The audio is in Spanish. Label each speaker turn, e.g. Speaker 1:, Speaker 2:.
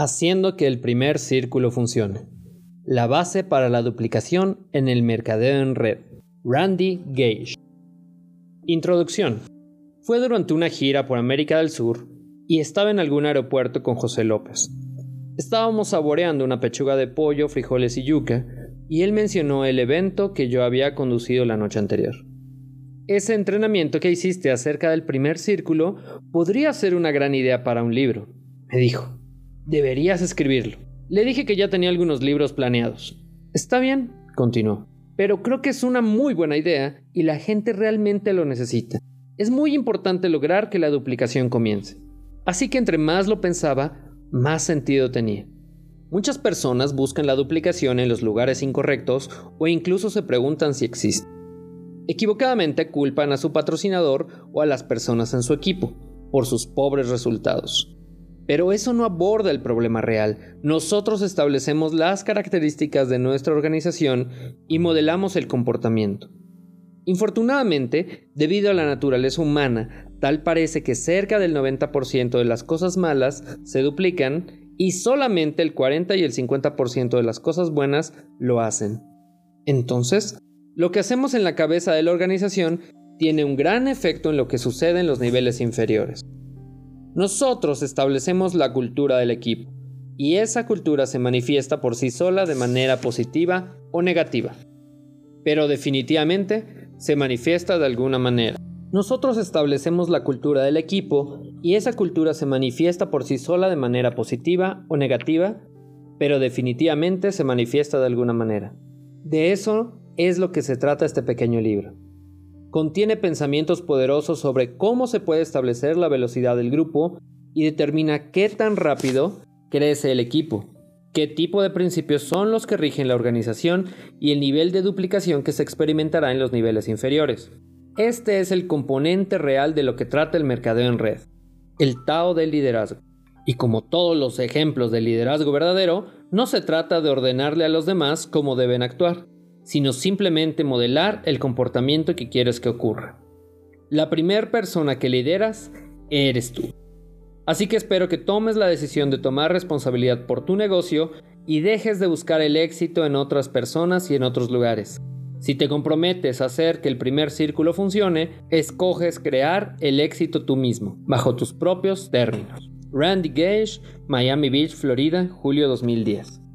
Speaker 1: Haciendo que el primer círculo funcione. La base para la duplicación en el mercadeo en red. Randy Gage. Introducción. Fue durante una gira por América del Sur y estaba en algún aeropuerto con José López. Estábamos saboreando una pechuga de pollo, frijoles y yuca, y él mencionó el evento que yo había conducido la noche anterior. Ese entrenamiento que hiciste acerca del primer círculo podría ser una gran idea para un libro, me dijo. Deberías escribirlo. Le dije que ya tenía algunos libros planeados. Está bien, continuó, pero creo que es una muy buena idea y la gente realmente lo necesita. Es muy importante lograr que la duplicación comience. Así que entre más lo pensaba, más sentido tenía. Muchas personas buscan la duplicación en los lugares incorrectos o incluso se preguntan si existe. Equivocadamente culpan a su patrocinador o a las personas en su equipo por sus pobres resultados. Pero eso no aborda el problema real. Nosotros establecemos las características de nuestra organización y modelamos el comportamiento. Infortunadamente, debido a la naturaleza humana, tal parece que cerca del 90% de las cosas malas se duplican y solamente el 40 y el 50% de las cosas buenas lo hacen. Entonces, lo que hacemos en la cabeza de la organización tiene un gran efecto en lo que sucede en los niveles inferiores. Nosotros establecemos la cultura del equipo, y esa cultura se manifiesta por sí sola de manera positiva o negativa. Pero definitivamente se manifiesta de alguna manera. Nosotros establecemos la cultura del equipo y esa cultura se manifiesta por sí sola de manera positiva o negativa, pero definitivamente se manifiesta de alguna manera. De eso es lo que se trata este pequeño libro. Contiene pensamientos poderosos sobre cómo se puede establecer la velocidad del grupo y determina qué tan rápido crece el equipo qué tipo de principios son los que rigen la organización y el nivel de duplicación que se experimentará en los niveles inferiores. Este es el componente real de lo que trata el mercadeo en red, el Tao del liderazgo. Y como todos los ejemplos de liderazgo verdadero, no se trata de ordenarle a los demás cómo deben actuar, sino simplemente modelar el comportamiento que quieres que ocurra. La primera persona que lideras eres tú. Así que espero que tomes la decisión de tomar responsabilidad por tu negocio y dejes de buscar el éxito en otras personas y en otros lugares. Si te comprometes a hacer que el primer círculo funcione, escoges crear el éxito tú mismo, bajo tus propios términos. Randy Gage, Miami Beach, Florida, julio 2010.